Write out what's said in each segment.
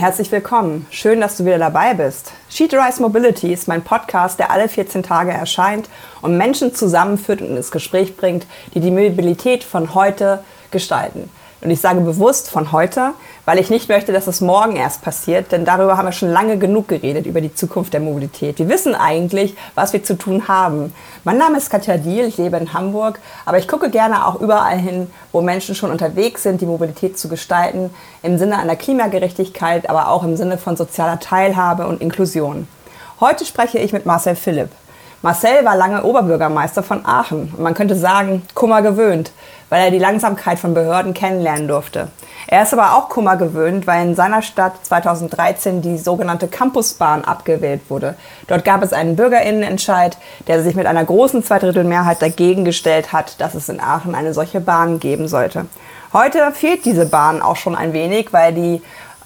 Herzlich willkommen. Schön, dass du wieder dabei bist. Sheet Rise Mobility ist mein Podcast, der alle 14 Tage erscheint und Menschen zusammenführt und ins Gespräch bringt, die die Mobilität von heute gestalten. Und ich sage bewusst von heute, weil ich nicht möchte, dass es morgen erst passiert, denn darüber haben wir schon lange genug geredet, über die Zukunft der Mobilität. Wir wissen eigentlich, was wir zu tun haben. Mein Name ist Katja Diel, ich lebe in Hamburg, aber ich gucke gerne auch überall hin, wo Menschen schon unterwegs sind, die Mobilität zu gestalten, im Sinne einer Klimagerechtigkeit, aber auch im Sinne von sozialer Teilhabe und Inklusion. Heute spreche ich mit Marcel Philipp. Marcel war lange Oberbürgermeister von Aachen man könnte sagen, Kummer gewöhnt weil er die Langsamkeit von Behörden kennenlernen durfte. Er ist aber auch Kummer gewöhnt, weil in seiner Stadt 2013 die sogenannte Campusbahn abgewählt wurde. Dort gab es einen Bürgerinnenentscheid, der sich mit einer großen Zweidrittelmehrheit dagegen gestellt hat, dass es in Aachen eine solche Bahn geben sollte. Heute fehlt diese Bahn auch schon ein wenig, weil die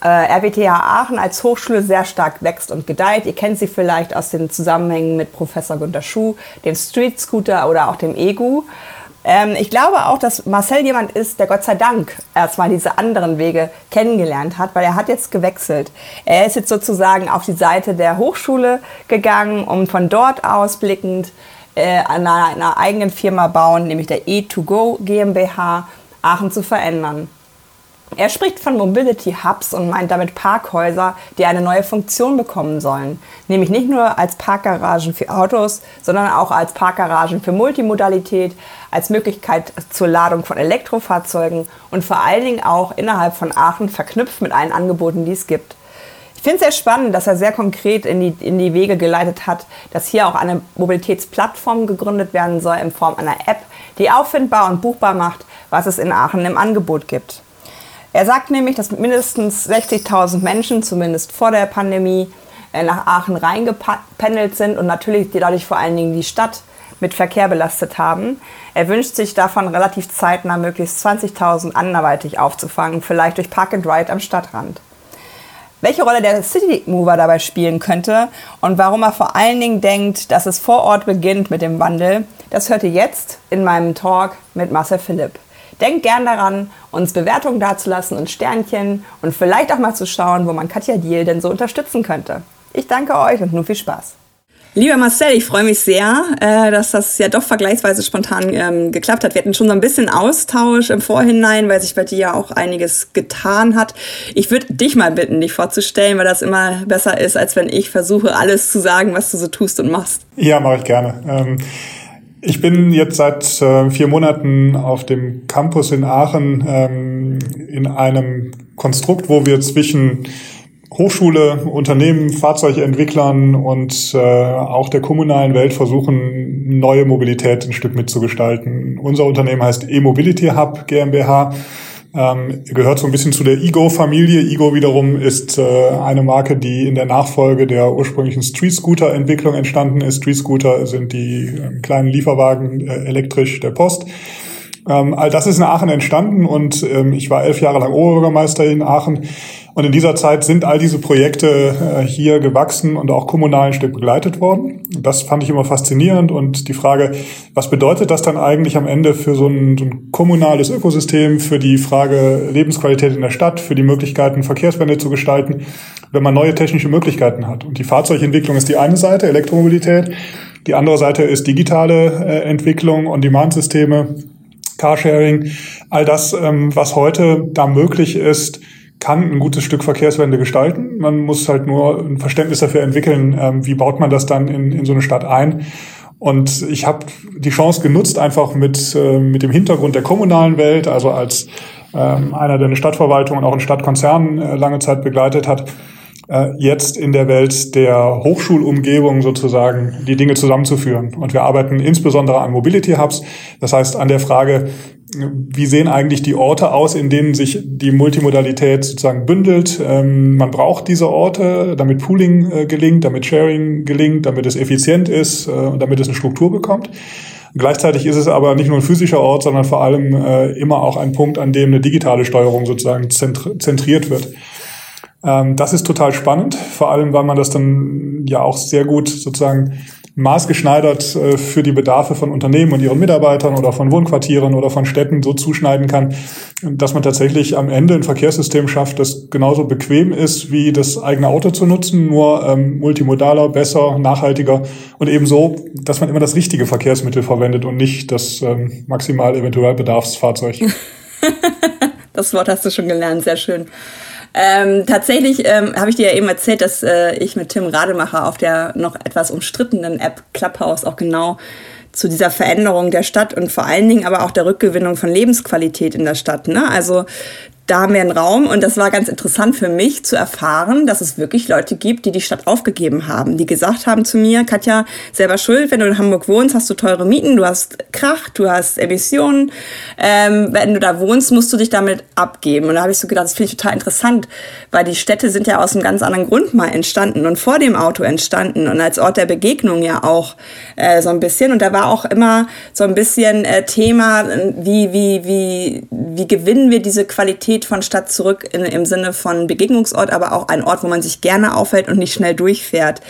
RWTH Aachen als Hochschule sehr stark wächst und gedeiht. Ihr kennt sie vielleicht aus den Zusammenhängen mit Professor Günter Schuh, dem Street Scooter oder auch dem EGU. Ähm, ich glaube auch, dass Marcel jemand ist, der Gott sei Dank erstmal diese anderen Wege kennengelernt hat, weil er hat jetzt gewechselt. Er ist jetzt sozusagen auf die Seite der Hochschule gegangen, um von dort aus blickend äh, an einer eigenen Firma bauen, nämlich der E2Go GmbH, Aachen zu verändern. Er spricht von Mobility Hubs und meint damit Parkhäuser, die eine neue Funktion bekommen sollen. Nämlich nicht nur als Parkgaragen für Autos, sondern auch als Parkgaragen für Multimodalität, als Möglichkeit zur Ladung von Elektrofahrzeugen und vor allen Dingen auch innerhalb von Aachen verknüpft mit allen Angeboten, die es gibt. Ich finde es sehr spannend, dass er sehr konkret in die, in die Wege geleitet hat, dass hier auch eine Mobilitätsplattform gegründet werden soll in Form einer App, die auffindbar und buchbar macht, was es in Aachen im Angebot gibt. Er sagt nämlich, dass mindestens 60.000 Menschen, zumindest vor der Pandemie, äh, nach Aachen reingependelt sind und natürlich dadurch vor allen Dingen die Stadt mit Verkehr belastet haben. Er wünscht sich davon relativ zeitnah möglichst 20.000 anderweitig aufzufangen, vielleicht durch Park and Ride am Stadtrand. Welche Rolle der City Mover dabei spielen könnte und warum er vor allen Dingen denkt, dass es vor Ort beginnt mit dem Wandel, das hört ihr jetzt in meinem Talk mit Marcel Philipp. Denkt gern daran, uns Bewertungen dazulassen und Sternchen und vielleicht auch mal zu schauen, wo man Katja Diel denn so unterstützen könnte. Ich danke euch und nun viel Spaß. Lieber Marcel, ich freue mich sehr, äh, dass das ja doch vergleichsweise spontan ähm, geklappt hat. Wir hatten schon so ein bisschen Austausch im Vorhinein, weil sich bei dir ja auch einiges getan hat. Ich würde dich mal bitten, dich vorzustellen, weil das immer besser ist, als wenn ich versuche, alles zu sagen, was du so tust und machst. Ja, mache ich gerne. Ähm ich bin jetzt seit äh, vier Monaten auf dem Campus in Aachen ähm, in einem Konstrukt, wo wir zwischen Hochschule, Unternehmen, Fahrzeugentwicklern und äh, auch der kommunalen Welt versuchen, neue Mobilität ein Stück mitzugestalten. Unser Unternehmen heißt E-Mobility Hub GmbH ähm, gehört so ein bisschen zu der Ego-Familie. Ego wiederum ist äh, eine Marke, die in der Nachfolge der ursprünglichen Street-Scooter-Entwicklung entstanden ist. Street-Scooter sind die äh, kleinen Lieferwagen äh, elektrisch der Post. Ähm, all das ist in Aachen entstanden und ähm, ich war elf Jahre lang Oberbürgermeister in Aachen und in dieser Zeit sind all diese Projekte äh, hier gewachsen und auch kommunal ein Stück begleitet worden. Das fand ich immer faszinierend. Und die Frage, was bedeutet das dann eigentlich am Ende für so ein, so ein kommunales Ökosystem, für die Frage Lebensqualität in der Stadt, für die Möglichkeiten, Verkehrswende zu gestalten, wenn man neue technische Möglichkeiten hat? Und die Fahrzeugentwicklung ist die eine Seite, Elektromobilität. Die andere Seite ist digitale äh, Entwicklung, On-Demand-Systeme, Carsharing. All das, ähm, was heute da möglich ist, kann ein gutes Stück Verkehrswende gestalten. Man muss halt nur ein Verständnis dafür entwickeln, ähm, wie baut man das dann in, in so eine Stadt ein. Und ich habe die Chance genutzt, einfach mit, äh, mit dem Hintergrund der kommunalen Welt, also als ähm, einer, der eine Stadtverwaltung und auch einen Stadtkonzern äh, lange Zeit begleitet hat, jetzt in der Welt der Hochschulumgebung sozusagen die Dinge zusammenzuführen. Und wir arbeiten insbesondere an Mobility Hubs, das heißt an der Frage, wie sehen eigentlich die Orte aus, in denen sich die Multimodalität sozusagen bündelt? Ähm, man braucht diese Orte, damit Pooling äh, gelingt, damit Sharing gelingt, damit es effizient ist äh, und damit es eine Struktur bekommt. Gleichzeitig ist es aber nicht nur ein physischer Ort, sondern vor allem äh, immer auch ein Punkt, an dem eine digitale Steuerung sozusagen zentriert wird. Ähm, das ist total spannend, vor allem weil man das dann ja auch sehr gut sozusagen maßgeschneidert äh, für die Bedarfe von Unternehmen und ihren Mitarbeitern oder von Wohnquartieren oder von Städten so zuschneiden kann, dass man tatsächlich am Ende ein Verkehrssystem schafft, das genauso bequem ist wie das eigene Auto zu nutzen, nur ähm, multimodaler, besser, nachhaltiger und ebenso, dass man immer das richtige Verkehrsmittel verwendet und nicht das ähm, maximal eventuell Bedarfsfahrzeug. das Wort hast du schon gelernt, sehr schön. Ähm, tatsächlich ähm, habe ich dir ja eben erzählt, dass äh, ich mit Tim Rademacher auf der noch etwas umstrittenen App Clubhouse auch genau zu dieser Veränderung der Stadt und vor allen Dingen aber auch der Rückgewinnung von Lebensqualität in der Stadt. Ne? Also da haben wir einen Raum und das war ganz interessant für mich zu erfahren, dass es wirklich Leute gibt, die die Stadt aufgegeben haben, die gesagt haben zu mir, Katja, selber schuld, wenn du in Hamburg wohnst, hast du teure Mieten, du hast Krach, du hast Emissionen. Ähm, wenn du da wohnst, musst du dich damit abgeben. Und da habe ich so gedacht, das finde ich total interessant, weil die Städte sind ja aus einem ganz anderen Grund mal entstanden und vor dem Auto entstanden und als Ort der Begegnung ja auch äh, so ein bisschen. Und da war auch immer so ein bisschen äh, Thema, wie, wie, wie, wie gewinnen wir diese Qualität Qualität von Stadt zurück in, im Sinne von Begegnungsort, aber auch ein Ort, wo man sich gerne aufhält und nicht schnell durchfährt.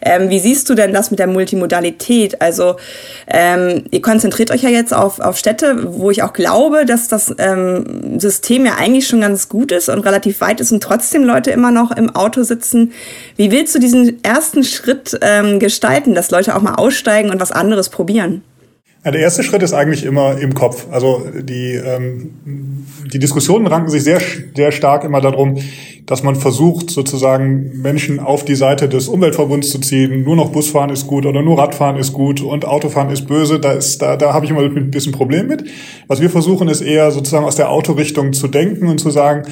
Ähm, wie siehst du denn das mit der Multimodalität? Also ähm, ihr konzentriert euch ja jetzt auf, auf Städte, wo ich auch glaube, dass das ähm, System ja eigentlich schon ganz gut ist und relativ weit ist und trotzdem Leute immer noch im Auto sitzen. Wie willst du diesen ersten Schritt ähm, gestalten, dass Leute auch mal aussteigen und was anderes probieren? Ja, der erste Schritt ist eigentlich immer im Kopf. Also die, ähm, die Diskussionen ranken sich sehr, sehr stark immer darum, dass man versucht, sozusagen Menschen auf die Seite des Umweltverbunds zu ziehen. Nur noch Busfahren ist gut oder nur Radfahren ist gut und Autofahren ist böse. Da, ist, da, da habe ich immer ein bisschen Problem mit. Was wir versuchen, ist eher sozusagen aus der Autorichtung zu denken und zu sagen,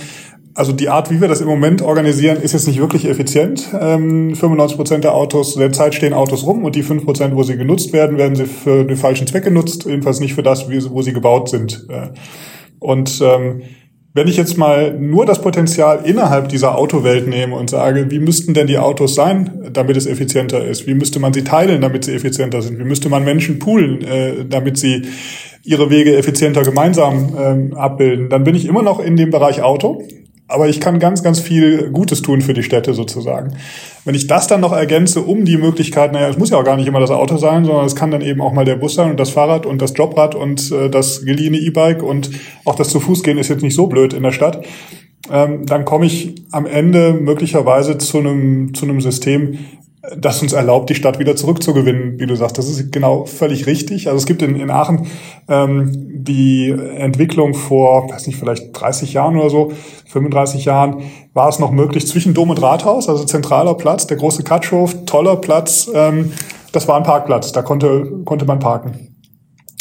also die Art, wie wir das im Moment organisieren, ist jetzt nicht wirklich effizient. Ähm, 95 Prozent der Autos, der Zeit stehen Autos rum und die 5 Prozent, wo sie genutzt werden, werden sie für den falschen Zweck genutzt, jedenfalls nicht für das, wo sie gebaut sind. Äh, und ähm, wenn ich jetzt mal nur das Potenzial innerhalb dieser Autowelt nehme und sage, wie müssten denn die Autos sein, damit es effizienter ist? Wie müsste man sie teilen, damit sie effizienter sind? Wie müsste man Menschen poolen, äh, damit sie ihre Wege effizienter gemeinsam ähm, abbilden? Dann bin ich immer noch in dem Bereich Auto. Aber ich kann ganz, ganz viel Gutes tun für die Städte sozusagen. Wenn ich das dann noch ergänze um die Möglichkeit, naja, es muss ja auch gar nicht immer das Auto sein, sondern es kann dann eben auch mal der Bus sein und das Fahrrad und das Jobrad und äh, das geliehene E-Bike und auch das zu Fuß gehen ist jetzt nicht so blöd in der Stadt. Ähm, dann komme ich am Ende möglicherweise zu einem, zu einem System, das uns erlaubt, die Stadt wieder zurückzugewinnen, wie du sagst. Das ist genau völlig richtig. Also es gibt in, in Aachen ähm, die Entwicklung vor, weiß nicht, vielleicht 30 Jahren oder so, 35 Jahren, war es noch möglich zwischen Dom und Rathaus, also zentraler Platz, der große Katschhof, toller Platz, ähm, das war ein Parkplatz, da konnte, konnte man parken.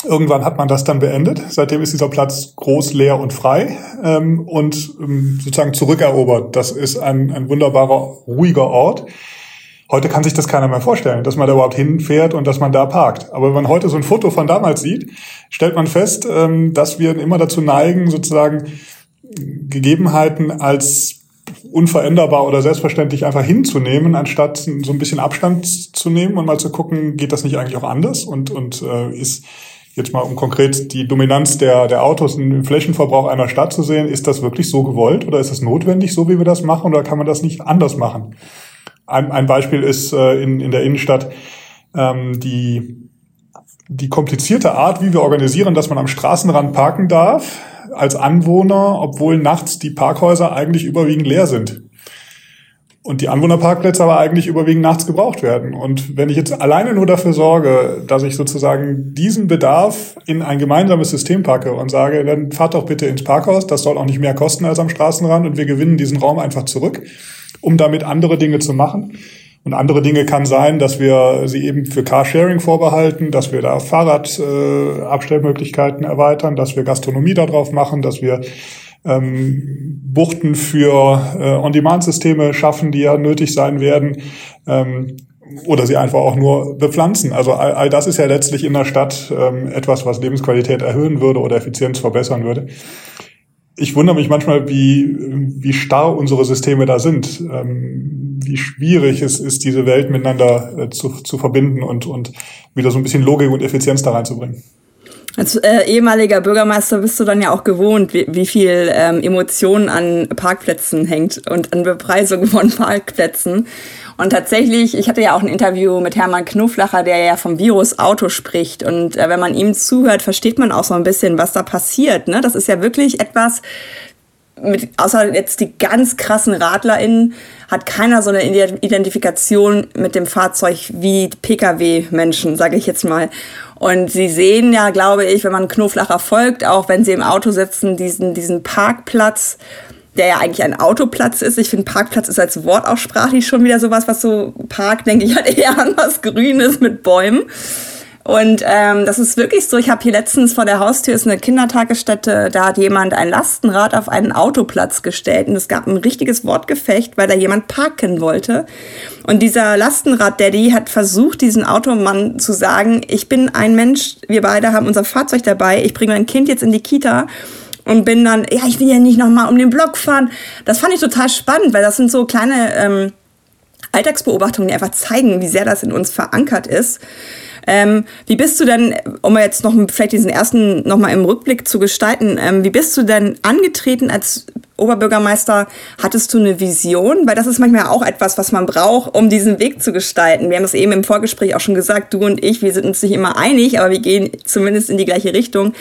Irgendwann hat man das dann beendet. Seitdem ist dieser Platz groß, leer und frei ähm, und ähm, sozusagen zurückerobert. Das ist ein, ein wunderbarer, ruhiger Ort Heute kann sich das keiner mehr vorstellen, dass man da überhaupt hinfährt und dass man da parkt. Aber wenn man heute so ein Foto von damals sieht, stellt man fest, ähm, dass wir immer dazu neigen, sozusagen Gegebenheiten als unveränderbar oder selbstverständlich einfach hinzunehmen, anstatt so ein bisschen Abstand zu nehmen und mal zu gucken, geht das nicht eigentlich auch anders und, und äh, ist jetzt mal um konkret die Dominanz der, der Autos im Flächenverbrauch einer Stadt zu sehen, ist das wirklich so gewollt oder ist es notwendig, so wie wir das machen oder kann man das nicht anders machen? Ein, ein Beispiel ist äh, in, in der Innenstadt ähm, die, die komplizierte Art, wie wir organisieren, dass man am Straßenrand parken darf als Anwohner, obwohl nachts die Parkhäuser eigentlich überwiegend leer sind. Und die Anwohnerparkplätze aber eigentlich überwiegend nachts gebraucht werden. Und wenn ich jetzt alleine nur dafür sorge, dass ich sozusagen diesen Bedarf in ein gemeinsames System packe und sage, dann fahrt doch bitte ins Parkhaus, das soll auch nicht mehr kosten als am Straßenrand und wir gewinnen diesen Raum einfach zurück, um damit andere Dinge zu machen. Und andere Dinge kann sein, dass wir sie eben für Carsharing vorbehalten, dass wir da Fahrradabstellmöglichkeiten äh, erweitern, dass wir Gastronomie darauf machen, dass wir ähm, Buchten für äh, On-Demand-Systeme schaffen, die ja nötig sein werden. Ähm, oder sie einfach auch nur bepflanzen. Also all, all das ist ja letztlich in der Stadt ähm, etwas, was Lebensqualität erhöhen würde oder Effizienz verbessern würde ich wundere mich manchmal, wie, wie starr unsere Systeme da sind, ähm, wie schwierig es ist, diese Welt miteinander äh, zu, zu verbinden und, und wieder so ein bisschen Logik und Effizienz da reinzubringen. Als äh, ehemaliger Bürgermeister bist du dann ja auch gewohnt, wie, wie viel ähm, Emotionen an Parkplätzen hängt und an Bepreisung von Parkplätzen. Und tatsächlich, ich hatte ja auch ein Interview mit Hermann Knuflacher, der ja vom Virus Auto spricht. Und äh, wenn man ihm zuhört, versteht man auch so ein bisschen, was da passiert. Ne? Das ist ja wirklich etwas, mit, außer jetzt die ganz krassen RadlerInnen, hat keiner so eine Identifikation mit dem Fahrzeug wie Pkw-Menschen, sage ich jetzt mal. Und sie sehen ja, glaube ich, wenn man Knoflacher folgt, auch wenn sie im Auto sitzen, diesen, diesen Parkplatz, der ja eigentlich ein Autoplatz ist. Ich finde, Parkplatz ist als Wort auch sprachlich schon wieder sowas, was so Park, denke ich halt eher an was Grünes mit Bäumen. Und ähm, das ist wirklich so. Ich habe hier letztens vor der Haustür ist eine Kindertagesstätte. Da hat jemand ein Lastenrad auf einen Autoplatz gestellt und es gab ein richtiges Wortgefecht, weil da jemand parken wollte. Und dieser Lastenrad-Daddy hat versucht, diesen Automann zu sagen: Ich bin ein Mensch. Wir beide haben unser Fahrzeug dabei. Ich bringe mein Kind jetzt in die Kita und bin dann, ja, ich will ja nicht nochmal um den Block fahren. Das fand ich total spannend, weil das sind so kleine ähm, Alltagsbeobachtungen, die einfach zeigen, wie sehr das in uns verankert ist. Ähm, wie bist du denn, um jetzt noch vielleicht diesen ersten nochmal im Rückblick zu gestalten, ähm, wie bist du denn angetreten als Oberbürgermeister? Hattest du eine Vision? Weil das ist manchmal auch etwas, was man braucht, um diesen Weg zu gestalten. Wir haben es eben im Vorgespräch auch schon gesagt, du und ich, wir sind uns nicht immer einig, aber wir gehen zumindest in die gleiche Richtung.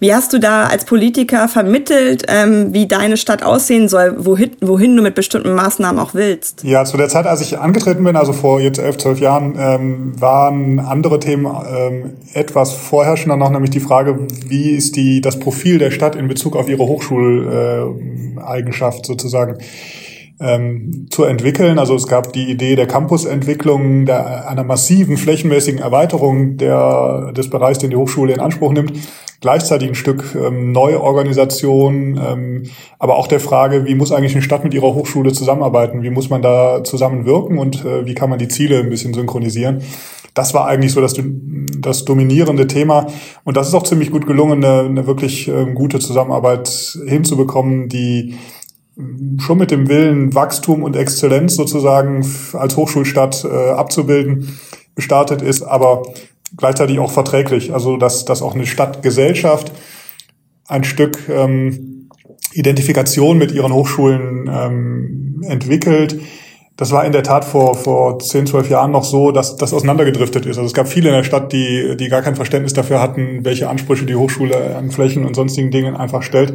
Wie hast du da als Politiker vermittelt, ähm, wie deine Stadt aussehen soll, wohin, wohin du mit bestimmten Maßnahmen auch willst? Ja, zu der Zeit, als ich angetreten bin, also vor jetzt elf, zwölf Jahren, ähm, waren andere Themen ähm, etwas vorherrschender noch, nämlich die Frage, wie ist die, das Profil der Stadt in Bezug auf ihre Hochschuleigenschaft sozusagen ähm, zu entwickeln. Also es gab die Idee der Campusentwicklung, der, einer massiven flächenmäßigen Erweiterung der, des Bereichs, den die Hochschule in Anspruch nimmt gleichzeitig ein Stück ähm, Neuorganisation, ähm, aber auch der Frage, wie muss eigentlich eine Stadt mit ihrer Hochschule zusammenarbeiten? Wie muss man da zusammenwirken und äh, wie kann man die Ziele ein bisschen synchronisieren? Das war eigentlich so das, das dominierende Thema. Und das ist auch ziemlich gut gelungen, eine, eine wirklich ähm, gute Zusammenarbeit hinzubekommen, die schon mit dem Willen, Wachstum und Exzellenz sozusagen als Hochschulstadt äh, abzubilden, gestartet ist, aber gleichzeitig auch verträglich. Also dass, dass auch eine Stadtgesellschaft ein Stück ähm, Identifikation mit ihren Hochschulen ähm, entwickelt. Das war in der Tat vor, vor 10, 12 Jahren noch so, dass das auseinandergedriftet ist. Also es gab viele in der Stadt, die, die gar kein Verständnis dafür hatten, welche Ansprüche die Hochschule an Flächen und sonstigen Dingen einfach stellt.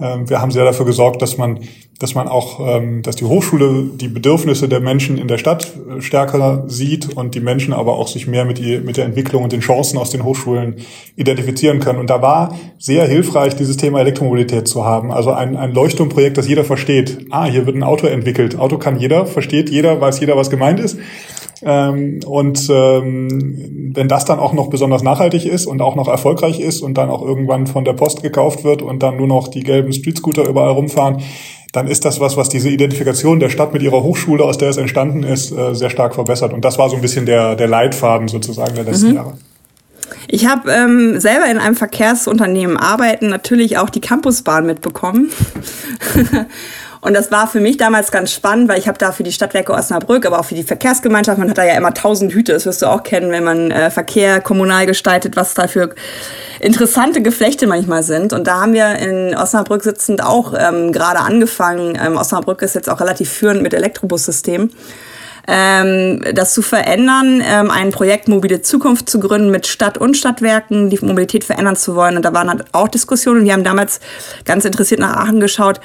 Ähm, wir haben sehr dafür gesorgt, dass man, dass man auch, ähm, dass die Hochschule die Bedürfnisse der Menschen in der Stadt äh, stärker sieht und die Menschen aber auch sich mehr mit, ihr, mit der Entwicklung und den Chancen aus den Hochschulen identifizieren können. Und da war sehr hilfreich, dieses Thema Elektromobilität zu haben. Also ein, ein Leuchtturmprojekt, das jeder versteht. Ah, hier wird ein Auto entwickelt. Auto kann jeder, versteht jeder, weiß jeder, was gemeint ist. Ähm, und ähm, wenn das dann auch noch besonders nachhaltig ist und auch noch erfolgreich ist und dann auch irgendwann von der Post gekauft wird und dann nur noch die gelben Streetscooter überall rumfahren, dann ist das was, was diese Identifikation der Stadt mit ihrer Hochschule, aus der es entstanden ist, äh, sehr stark verbessert. Und das war so ein bisschen der, der Leitfaden sozusagen der letzten mhm. Jahre. Ich habe ähm, selber in einem Verkehrsunternehmen arbeiten, natürlich auch die Campusbahn mitbekommen. Und das war für mich damals ganz spannend, weil ich habe da für die Stadtwerke Osnabrück, aber auch für die Verkehrsgemeinschaft, man hat da ja immer tausend Hüte, das wirst du auch kennen, wenn man äh, Verkehr kommunal gestaltet, was da für interessante Geflechte manchmal sind. Und da haben wir in Osnabrück sitzend auch ähm, gerade angefangen. Ähm, Osnabrück ist jetzt auch relativ führend mit Elektrobussystemen. Ähm, das zu verändern, ähm, ein Projekt Mobile Zukunft zu gründen mit Stadt und Stadtwerken, die Mobilität verändern zu wollen. Und da waren halt auch Diskussionen. Wir haben damals ganz interessiert nach Aachen geschaut,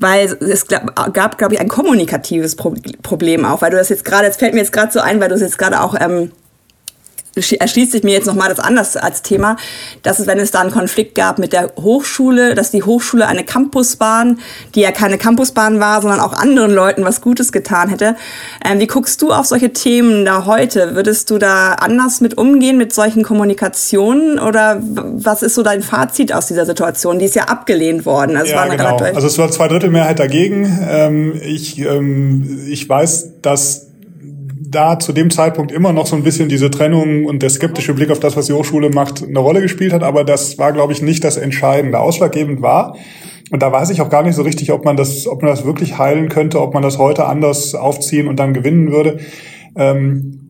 weil es gab, glaube ich, ein kommunikatives Problem auch, weil du das jetzt gerade, es fällt mir jetzt gerade so ein, weil du es jetzt gerade auch ähm, erschließt sich mir jetzt nochmal das anders als Thema, dass es, wenn es da einen Konflikt gab mit der Hochschule, dass die Hochschule eine Campusbahn, die ja keine Campusbahn war, sondern auch anderen Leuten was Gutes getan hätte. Ähm, wie guckst du auf solche Themen da heute? Würdest du da anders mit umgehen mit solchen Kommunikationen oder was ist so dein Fazit aus dieser Situation? Die ist ja abgelehnt worden. Also, ja, genau. also es war zwei Drittel Mehrheit dagegen. Ähm, ich, ähm, ich weiß, dass da zu dem Zeitpunkt immer noch so ein bisschen diese Trennung und der skeptische Blick auf das, was die Hochschule macht, eine Rolle gespielt hat. Aber das war, glaube ich, nicht das Entscheidende. Ausschlaggebend war, und da weiß ich auch gar nicht so richtig, ob man das, ob man das wirklich heilen könnte, ob man das heute anders aufziehen und dann gewinnen würde. Ähm,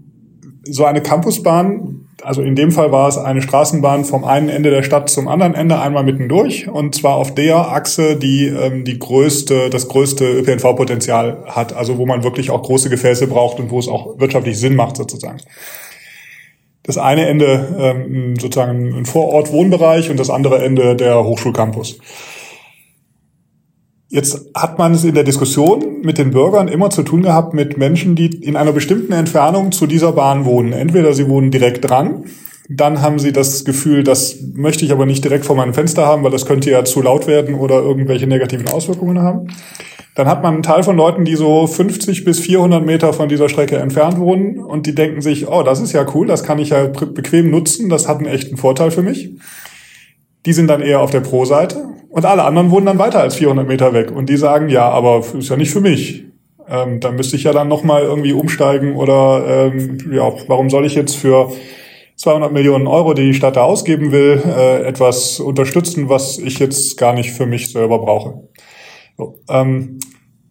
so eine Campusbahn also in dem Fall war es eine Straßenbahn vom einen Ende der Stadt zum anderen Ende, einmal mittendurch und zwar auf der Achse, die ähm, die größte, das größte ÖPNV-Potenzial hat, also wo man wirklich auch große Gefäße braucht und wo es auch wirtschaftlich Sinn macht sozusagen. Das eine Ende ähm, sozusagen ein Vorort-Wohnbereich und das andere Ende der Hochschulcampus. Jetzt hat man es in der Diskussion mit den Bürgern immer zu tun gehabt mit Menschen, die in einer bestimmten Entfernung zu dieser Bahn wohnen. Entweder sie wohnen direkt dran, dann haben sie das Gefühl, das möchte ich aber nicht direkt vor meinem Fenster haben, weil das könnte ja zu laut werden oder irgendwelche negativen Auswirkungen haben. Dann hat man einen Teil von Leuten, die so 50 bis 400 Meter von dieser Strecke entfernt wohnen und die denken sich, oh, das ist ja cool, das kann ich ja bequem nutzen, das hat einen echten Vorteil für mich. Die sind dann eher auf der Pro-Seite und alle anderen wohnen dann weiter als 400 Meter weg. Und die sagen, ja, aber ist ja nicht für mich. Ähm, da müsste ich ja dann nochmal irgendwie umsteigen oder ähm, ja, warum soll ich jetzt für 200 Millionen Euro, die die Stadt da ausgeben will, äh, etwas unterstützen, was ich jetzt gar nicht für mich selber brauche. So, ähm,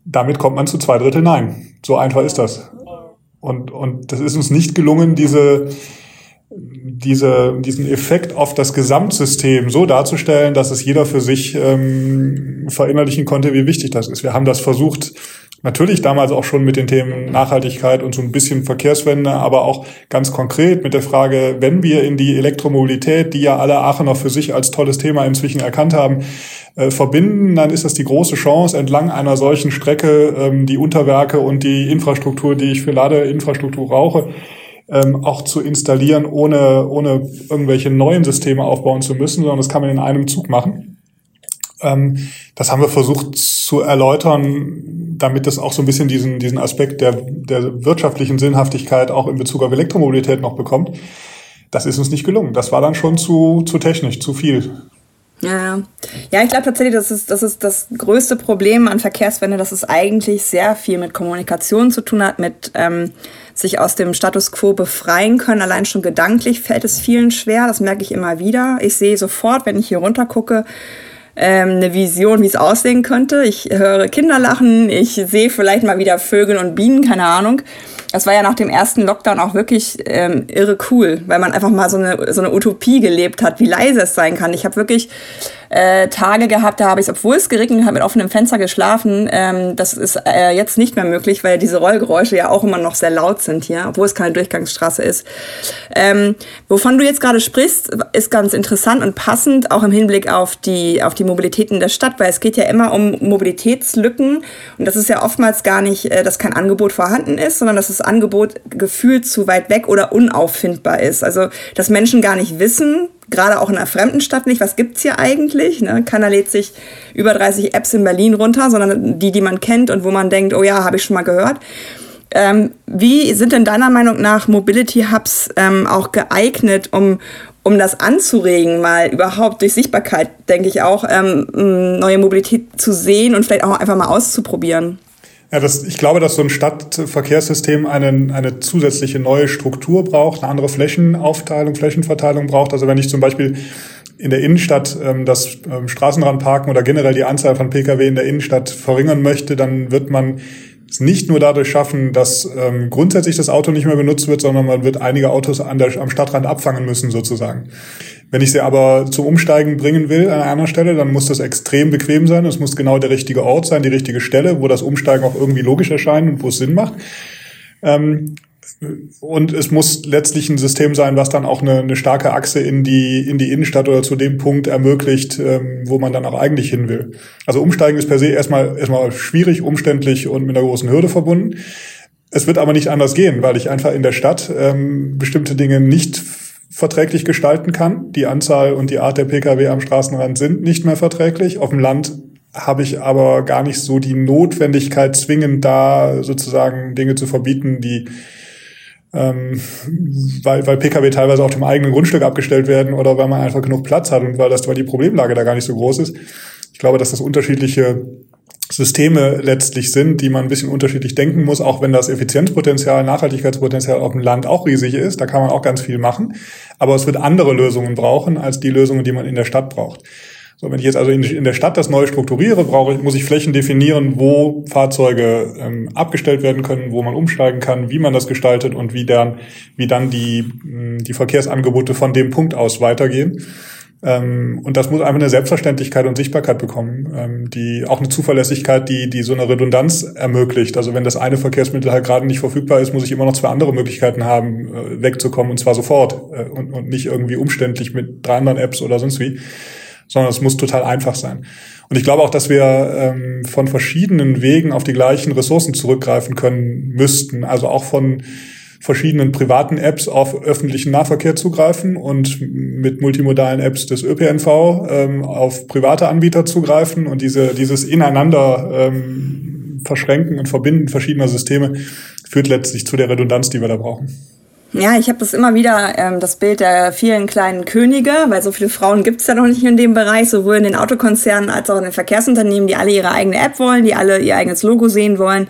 damit kommt man zu zwei Drittel Nein. So einfach ist das. Und, und das ist uns nicht gelungen, diese diese, diesen Effekt auf das Gesamtsystem so darzustellen, dass es jeder für sich ähm, verinnerlichen konnte, wie wichtig das ist. Wir haben das versucht, natürlich damals auch schon mit den Themen Nachhaltigkeit und so ein bisschen Verkehrswende, aber auch ganz konkret mit der Frage, wenn wir in die Elektromobilität, die ja alle Aachener für sich als tolles Thema inzwischen erkannt haben, äh, verbinden, dann ist das die große Chance, entlang einer solchen Strecke ähm, die Unterwerke und die Infrastruktur, die ich für Ladeinfrastruktur brauche, ähm, auch zu installieren, ohne, ohne irgendwelche neuen Systeme aufbauen zu müssen, sondern das kann man in einem Zug machen. Ähm, das haben wir versucht zu erläutern, damit das auch so ein bisschen diesen, diesen Aspekt der, der wirtschaftlichen Sinnhaftigkeit auch in Bezug auf Elektromobilität noch bekommt. Das ist uns nicht gelungen. Das war dann schon zu, zu technisch, zu viel. Ja, ja ich glaube tatsächlich, das ist, das ist das größte Problem an Verkehrswende, dass es eigentlich sehr viel mit Kommunikation zu tun hat, mit ähm, sich aus dem Status quo befreien können. Allein schon gedanklich fällt es vielen schwer, das merke ich immer wieder. Ich sehe sofort, wenn ich hier runter gucke, ähm, eine Vision, wie es aussehen könnte. Ich höre Kinder lachen, ich sehe vielleicht mal wieder Vögel und Bienen, keine Ahnung das war ja nach dem ersten Lockdown auch wirklich ähm, irre cool, weil man einfach mal so eine, so eine Utopie gelebt hat, wie leise es sein kann. Ich habe wirklich äh, Tage gehabt, da habe ich, obwohl es geregnet hat, mit offenem Fenster geschlafen. Ähm, das ist äh, jetzt nicht mehr möglich, weil diese Rollgeräusche ja auch immer noch sehr laut sind hier, obwohl es keine Durchgangsstraße ist. Ähm, wovon du jetzt gerade sprichst, ist ganz interessant und passend, auch im Hinblick auf die, auf die Mobilität in der Stadt, weil es geht ja immer um Mobilitätslücken und das ist ja oftmals gar nicht, äh, dass kein Angebot vorhanden ist, sondern dass das Angebot gefühlt zu weit weg oder unauffindbar ist. Also, dass Menschen gar nicht wissen, gerade auch in einer fremden Stadt nicht, was gibt's hier eigentlich? Ne? Keiner lädt sich über 30 Apps in Berlin runter, sondern die, die man kennt und wo man denkt, oh ja, habe ich schon mal gehört. Ähm, wie sind denn deiner Meinung nach Mobility Hubs ähm, auch geeignet, um, um das anzuregen, mal überhaupt durch Sichtbarkeit, denke ich auch, ähm, neue Mobilität zu sehen und vielleicht auch einfach mal auszuprobieren? Ja, das, ich glaube, dass so ein Stadtverkehrssystem eine, eine zusätzliche neue Struktur braucht, eine andere Flächenaufteilung, Flächenverteilung braucht. Also wenn ich zum Beispiel in der Innenstadt ähm, das ähm, Straßenrandparken oder generell die Anzahl von Pkw in der Innenstadt verringern möchte, dann wird man es nicht nur dadurch schaffen, dass ähm, grundsätzlich das Auto nicht mehr benutzt wird, sondern man wird einige Autos an der, am Stadtrand abfangen müssen sozusagen. Wenn ich sie aber zum Umsteigen bringen will an einer Stelle, dann muss das extrem bequem sein. Es muss genau der richtige Ort sein, die richtige Stelle, wo das Umsteigen auch irgendwie logisch erscheint und wo es Sinn macht. Ähm, und es muss letztlich ein System sein, was dann auch eine, eine, starke Achse in die, in die Innenstadt oder zu dem Punkt ermöglicht, ähm, wo man dann auch eigentlich hin will. Also Umsteigen ist per se erstmal, erstmal schwierig, umständlich und mit einer großen Hürde verbunden. Es wird aber nicht anders gehen, weil ich einfach in der Stadt ähm, bestimmte Dinge nicht verträglich gestalten kann. Die Anzahl und die Art der Pkw am Straßenrand sind nicht mehr verträglich. Auf dem Land habe ich aber gar nicht so die Notwendigkeit, zwingend da sozusagen Dinge zu verbieten, die ähm, weil, weil Pkw teilweise auf dem eigenen Grundstück abgestellt werden oder weil man einfach genug Platz hat und weil das weil die Problemlage da gar nicht so groß ist. Ich glaube, dass das unterschiedliche Systeme letztlich sind, die man ein bisschen unterschiedlich denken muss, auch wenn das Effizienzpotenzial, Nachhaltigkeitspotenzial auf dem Land auch riesig ist. Da kann man auch ganz viel machen. Aber es wird andere Lösungen brauchen als die Lösungen, die man in der Stadt braucht. So, wenn ich jetzt also in, der Stadt das neu strukturiere, brauche ich, muss ich Flächen definieren, wo Fahrzeuge ähm, abgestellt werden können, wo man umsteigen kann, wie man das gestaltet und wie dann, wie dann die, die Verkehrsangebote von dem Punkt aus weitergehen. Ähm, und das muss einfach eine Selbstverständlichkeit und Sichtbarkeit bekommen, ähm, die auch eine Zuverlässigkeit, die, die so eine Redundanz ermöglicht. Also wenn das eine Verkehrsmittel halt gerade nicht verfügbar ist, muss ich immer noch zwei andere Möglichkeiten haben, äh, wegzukommen und zwar sofort äh, und, und nicht irgendwie umständlich mit drei anderen Apps oder sonst wie, sondern es muss total einfach sein. Und ich glaube auch, dass wir ähm, von verschiedenen Wegen auf die gleichen Ressourcen zurückgreifen können müssten. Also auch von verschiedenen privaten Apps auf öffentlichen Nahverkehr zugreifen und mit multimodalen Apps des ÖPNV ähm, auf private Anbieter zugreifen und diese, dieses Ineinander ähm, verschränken und verbinden verschiedener Systeme führt letztlich zu der Redundanz, die wir da brauchen. Ja, ich habe das immer wieder, ähm, das Bild der vielen kleinen Könige, weil so viele Frauen gibt es ja noch nicht in dem Bereich, sowohl in den Autokonzernen als auch in den Verkehrsunternehmen, die alle ihre eigene App wollen, die alle ihr eigenes Logo sehen wollen.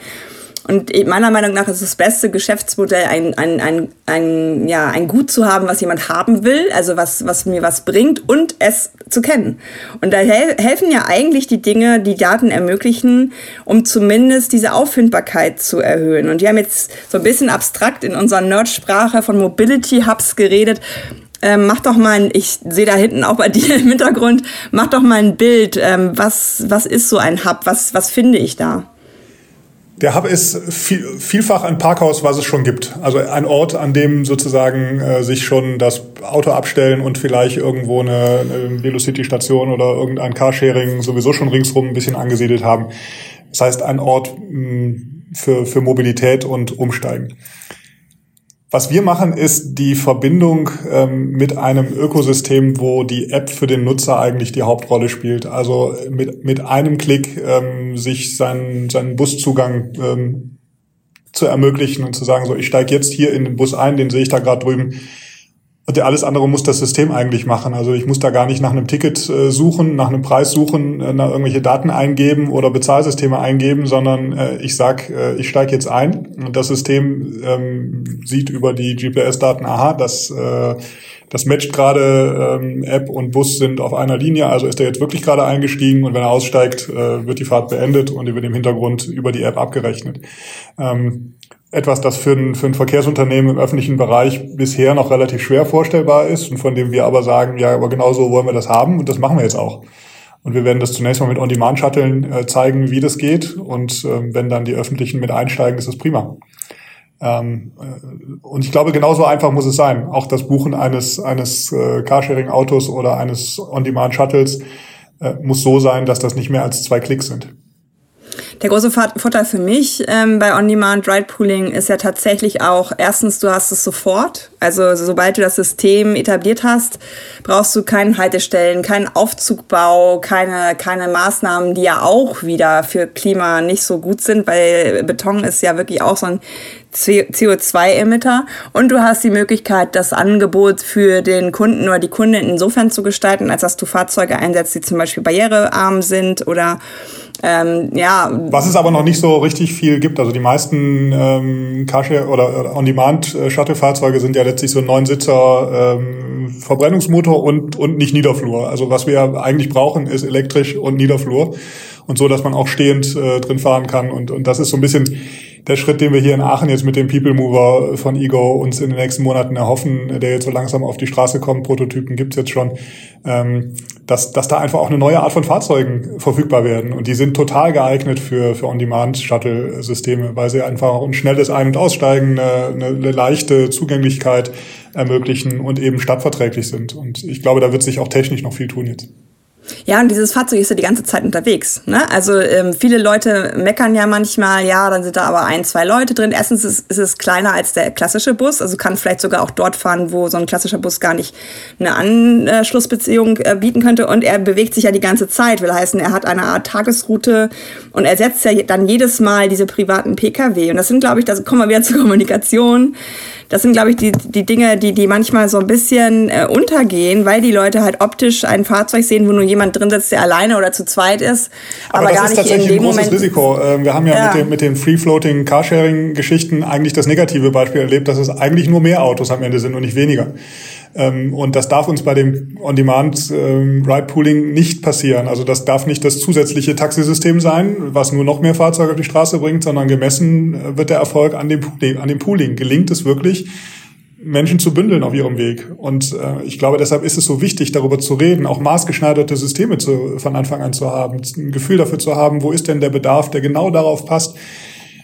Und meiner Meinung nach ist das beste Geschäftsmodell, ein, ein, ein, ein, ja, ein Gut zu haben, was jemand haben will, also was, was mir was bringt und es zu kennen. Und da hel helfen ja eigentlich die Dinge, die Daten ermöglichen, um zumindest diese Auffindbarkeit zu erhöhen. Und wir haben jetzt so ein bisschen abstrakt in unserer Nerdsprache von Mobility Hubs geredet. Ähm, mach doch mal, ein, ich sehe da hinten auch bei dir im Hintergrund, mach doch mal ein Bild. Ähm, was, was ist so ein Hub? Was, was finde ich da? Der Hub ist viel, vielfach ein Parkhaus, was es schon gibt. Also ein Ort, an dem sozusagen äh, sich schon das Auto abstellen und vielleicht irgendwo eine, eine Velocity-Station oder irgendein Carsharing sowieso schon ringsrum ein bisschen angesiedelt haben. Das heißt, ein Ort mh, hm, für, für Mobilität und Umsteigen. Was wir machen, ist die Verbindung ähm, mit einem Ökosystem, wo die App für den Nutzer eigentlich die Hauptrolle spielt. Also mit, mit einem Klick ähm, sich seinen, seinen Buszugang ähm, zu ermöglichen und zu sagen, so ich steige jetzt hier in den Bus ein, den sehe ich da gerade drüben und alles andere muss das System eigentlich machen. Also ich muss da gar nicht nach einem Ticket äh, suchen, nach einem Preis suchen, äh, nach irgendwelche Daten eingeben oder Bezahlsysteme eingeben, sondern äh, ich sag, ich steige jetzt ein und das System ähm, sieht über die GPS-Daten, aha, das, äh, das matcht gerade ähm, App und Bus sind auf einer Linie, also ist er jetzt wirklich gerade eingestiegen und wenn er aussteigt, äh, wird die Fahrt beendet und über dem Hintergrund über die App abgerechnet. Ähm, etwas, das für ein, für ein Verkehrsunternehmen im öffentlichen Bereich bisher noch relativ schwer vorstellbar ist und von dem wir aber sagen, ja, aber genau so wollen wir das haben und das machen wir jetzt auch. Und wir werden das zunächst mal mit On-Demand-Shutteln äh, zeigen, wie das geht. Und ähm, wenn dann die Öffentlichen mit einsteigen, ist das prima. Ähm, äh, und ich glaube, genauso einfach muss es sein. Auch das Buchen eines, eines äh, Carsharing-Autos oder eines On-Demand-Shuttles äh, muss so sein, dass das nicht mehr als zwei Klicks sind. Der große Vorteil für mich ähm, bei On-Demand Ride Pooling ist ja tatsächlich auch, erstens, du hast es sofort. Also sobald du das System etabliert hast, brauchst du keinen Haltestellen, keinen Aufzugbau, keine, keine Maßnahmen, die ja auch wieder für Klima nicht so gut sind, weil Beton ist ja wirklich auch so ein CO2-Emitter und du hast die Möglichkeit, das Angebot für den Kunden oder die Kundin insofern zu gestalten, als dass du Fahrzeuge einsetzt, die zum Beispiel barrierearm sind oder ähm, ja. Was es aber noch nicht so richtig viel gibt. Also die meisten ähm, Carshare oder On-Demand-Shuttle-Fahrzeuge sind ja letztlich so ein Neunsitzer ähm, Verbrennungsmotor und, und nicht Niederflur. Also was wir eigentlich brauchen, ist elektrisch und Niederflur. Und so, dass man auch stehend äh, drin fahren kann. Und, und das ist so ein bisschen der Schritt, den wir hier in Aachen jetzt mit dem People Mover von Ego uns in den nächsten Monaten erhoffen, der jetzt so langsam auf die Straße kommt, Prototypen gibt's jetzt schon, ähm, dass, dass da einfach auch eine neue Art von Fahrzeugen verfügbar werden. Und die sind total geeignet für, für On-Demand-Shuttle-Systeme, weil sie einfach ein schnelles Ein- und Aussteigen, eine, eine leichte Zugänglichkeit ermöglichen und eben stadtverträglich sind. Und ich glaube, da wird sich auch technisch noch viel tun jetzt. Ja, und dieses Fahrzeug ist ja die ganze Zeit unterwegs. Ne? Also ähm, viele Leute meckern ja manchmal, ja, dann sind da aber ein, zwei Leute drin. Erstens ist, ist es kleiner als der klassische Bus, also kann vielleicht sogar auch dort fahren, wo so ein klassischer Bus gar nicht eine Anschlussbeziehung äh, bieten könnte. Und er bewegt sich ja die ganze Zeit, will heißen, er hat eine Art Tagesroute und er setzt ja dann jedes Mal diese privaten Pkw. Und das sind, glaube ich, da kommen wir wieder zur Kommunikation das sind, glaube ich, die, die Dinge, die, die manchmal so ein bisschen äh, untergehen, weil die Leute halt optisch ein Fahrzeug sehen, wo nur jemand drin sitzt, der alleine oder zu zweit ist. Aber, aber das ist tatsächlich ein großes Moment Risiko. Ähm, wir haben ja, ja. mit den, mit den Free-Floating Carsharing-Geschichten eigentlich das negative Beispiel erlebt, dass es eigentlich nur mehr Autos am Ende sind und nicht weniger. Ähm, und das darf uns bei dem On-Demand-Ride-Pooling ähm, nicht passieren. Also das darf nicht das zusätzliche Taxisystem sein, was nur noch mehr Fahrzeuge auf die Straße bringt, sondern gemessen äh, wird der Erfolg an dem, an dem Pooling. Gelingt es wirklich, Menschen zu bündeln auf ihrem Weg. Und äh, ich glaube, deshalb ist es so wichtig, darüber zu reden, auch maßgeschneiderte Systeme zu, von Anfang an zu haben, ein Gefühl dafür zu haben, wo ist denn der Bedarf, der genau darauf passt,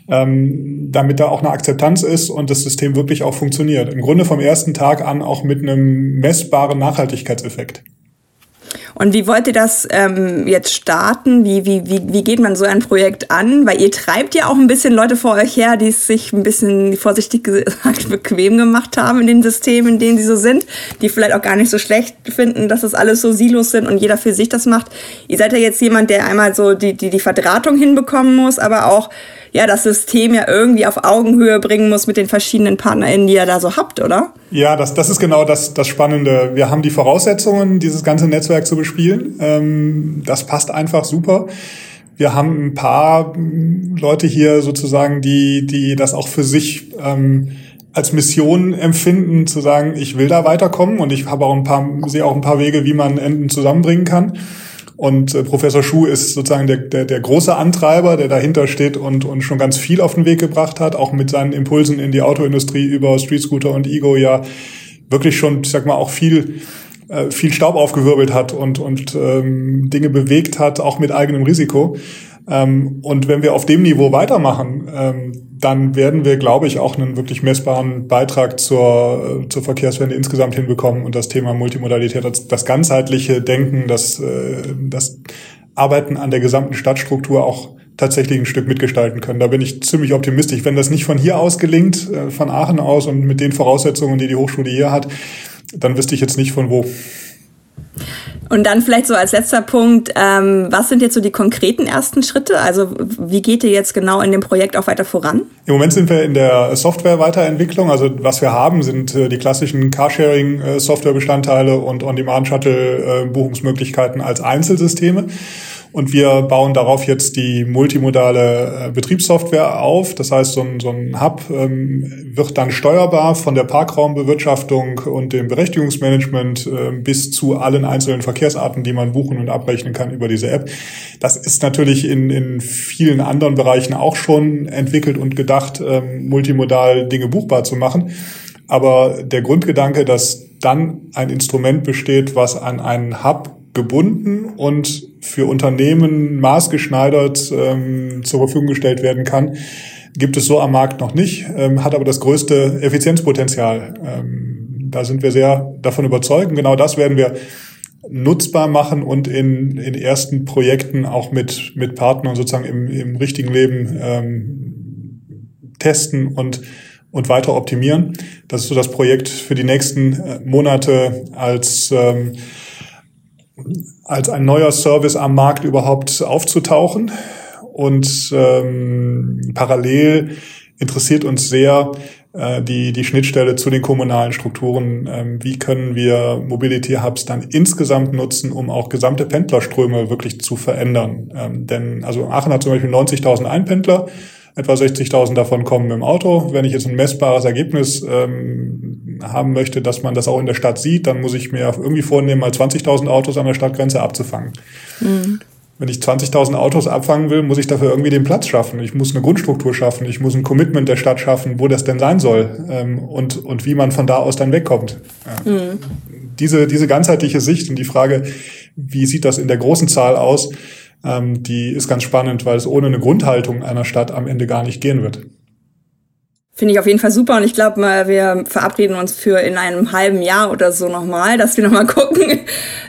ähm, damit da auch eine Akzeptanz ist und das System wirklich auch funktioniert. Im Grunde vom ersten Tag an auch mit einem messbaren Nachhaltigkeitseffekt. Und wie wollt ihr das ähm, jetzt starten? Wie, wie, wie, wie geht man so ein Projekt an? Weil ihr treibt ja auch ein bisschen Leute vor euch her, die es sich ein bisschen vorsichtig gesagt bequem gemacht haben in den Systemen, in denen sie so sind, die vielleicht auch gar nicht so schlecht finden, dass das alles so Silos sind und jeder für sich das macht. Ihr seid ja jetzt jemand, der einmal so die, die, die Verdrahtung hinbekommen muss, aber auch ja, das System ja irgendwie auf Augenhöhe bringen muss mit den verschiedenen PartnerInnen, die ihr da so habt, oder? Ja, das, das ist genau das, das Spannende. Wir haben die Voraussetzungen, dieses ganze Netzwerk zu bespielen. Ähm, das passt einfach super. Wir haben ein paar Leute hier sozusagen, die, die das auch für sich ähm, als Mission empfinden, zu sagen, ich will da weiterkommen und ich habe auch ein paar, sehe auch ein paar Wege, wie man Enden zusammenbringen kann. Und äh, Professor Schuh ist sozusagen der, der, der große Antreiber, der dahinter steht und, und schon ganz viel auf den Weg gebracht hat, auch mit seinen Impulsen in die Autoindustrie über Street Scooter und Ego ja wirklich schon, ich sag mal, auch viel äh, viel Staub aufgewirbelt hat und, und ähm, Dinge bewegt hat, auch mit eigenem Risiko. Ähm, und wenn wir auf dem Niveau weitermachen, ähm, dann werden wir, glaube ich, auch einen wirklich messbaren Beitrag zur, äh, zur Verkehrswende insgesamt hinbekommen und das Thema Multimodalität, das, das ganzheitliche Denken, das, äh, das Arbeiten an der gesamten Stadtstruktur auch tatsächlich ein Stück mitgestalten können. Da bin ich ziemlich optimistisch. Wenn das nicht von hier aus gelingt, äh, von Aachen aus und mit den Voraussetzungen, die die Hochschule hier hat, dann wüsste ich jetzt nicht von wo. Und dann vielleicht so als letzter Punkt, ähm, was sind jetzt so die konkreten ersten Schritte? Also wie geht ihr jetzt genau in dem Projekt auch weiter voran? Im Moment sind wir in der Software-Weiterentwicklung. Also was wir haben, sind äh, die klassischen Carsharing-Software-Bestandteile und On-Demand-Shuttle-Buchungsmöglichkeiten als Einzelsysteme. Und wir bauen darauf jetzt die multimodale äh, Betriebssoftware auf. Das heißt, so ein, so ein Hub ähm, wird dann steuerbar von der Parkraumbewirtschaftung und dem Berechtigungsmanagement äh, bis zu allen einzelnen Verkehrsarten, die man buchen und abrechnen kann über diese App. Das ist natürlich in, in vielen anderen Bereichen auch schon entwickelt und gedacht, ähm, multimodal Dinge buchbar zu machen. Aber der Grundgedanke, dass dann ein Instrument besteht, was an einen Hub gebunden und für Unternehmen maßgeschneidert ähm, zur Verfügung gestellt werden kann, gibt es so am Markt noch nicht, ähm, hat aber das größte Effizienzpotenzial. Ähm, da sind wir sehr davon überzeugt. genau das werden wir nutzbar machen und in, in ersten Projekten auch mit, mit Partnern sozusagen im, im richtigen Leben ähm, testen und, und weiter optimieren. Das ist so das Projekt für die nächsten äh, Monate als ähm, als ein neuer Service am Markt überhaupt aufzutauchen. Und ähm, parallel interessiert uns sehr äh, die, die Schnittstelle zu den kommunalen Strukturen. Ähm, wie können wir Mobility Hubs dann insgesamt nutzen, um auch gesamte Pendlerströme wirklich zu verändern? Ähm, denn also Aachen hat zum Beispiel 90.000 Einpendler etwa 60.000 davon kommen im Auto. Wenn ich jetzt ein messbares Ergebnis ähm, haben möchte, dass man das auch in der Stadt sieht, dann muss ich mir irgendwie vornehmen, mal 20.000 Autos an der Stadtgrenze abzufangen. Mhm. Wenn ich 20.000 Autos abfangen will, muss ich dafür irgendwie den Platz schaffen. Ich muss eine Grundstruktur schaffen. Ich muss ein Commitment der Stadt schaffen, wo das denn sein soll ähm, und, und wie man von da aus dann wegkommt. Ja. Mhm. Diese, diese ganzheitliche Sicht und die Frage, wie sieht das in der großen Zahl aus, ähm, die ist ganz spannend, weil es ohne eine Grundhaltung einer Stadt am Ende gar nicht gehen wird. Finde ich auf jeden Fall super und ich glaube, wir verabreden uns für in einem halben Jahr oder so nochmal, dass wir nochmal gucken,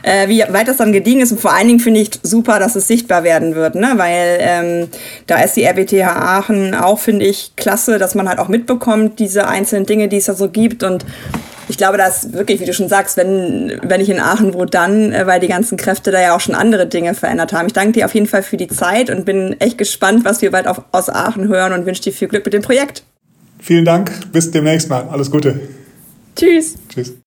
äh, wie weit das dann gediegen ist. Und vor allen Dingen finde ich super, dass es sichtbar werden wird, ne? weil ähm, da ist die RWTH Aachen auch, finde ich, klasse, dass man halt auch mitbekommt, diese einzelnen Dinge, die es da so gibt und ich glaube, dass wirklich, wie du schon sagst, wenn, wenn ich in Aachen wo dann, äh, weil die ganzen Kräfte da ja auch schon andere Dinge verändert haben. Ich danke dir auf jeden Fall für die Zeit und bin echt gespannt, was wir bald auf, aus Aachen hören und wünsche dir viel Glück mit dem Projekt. Vielen Dank, bis demnächst mal. Alles Gute. Tschüss. Tschüss.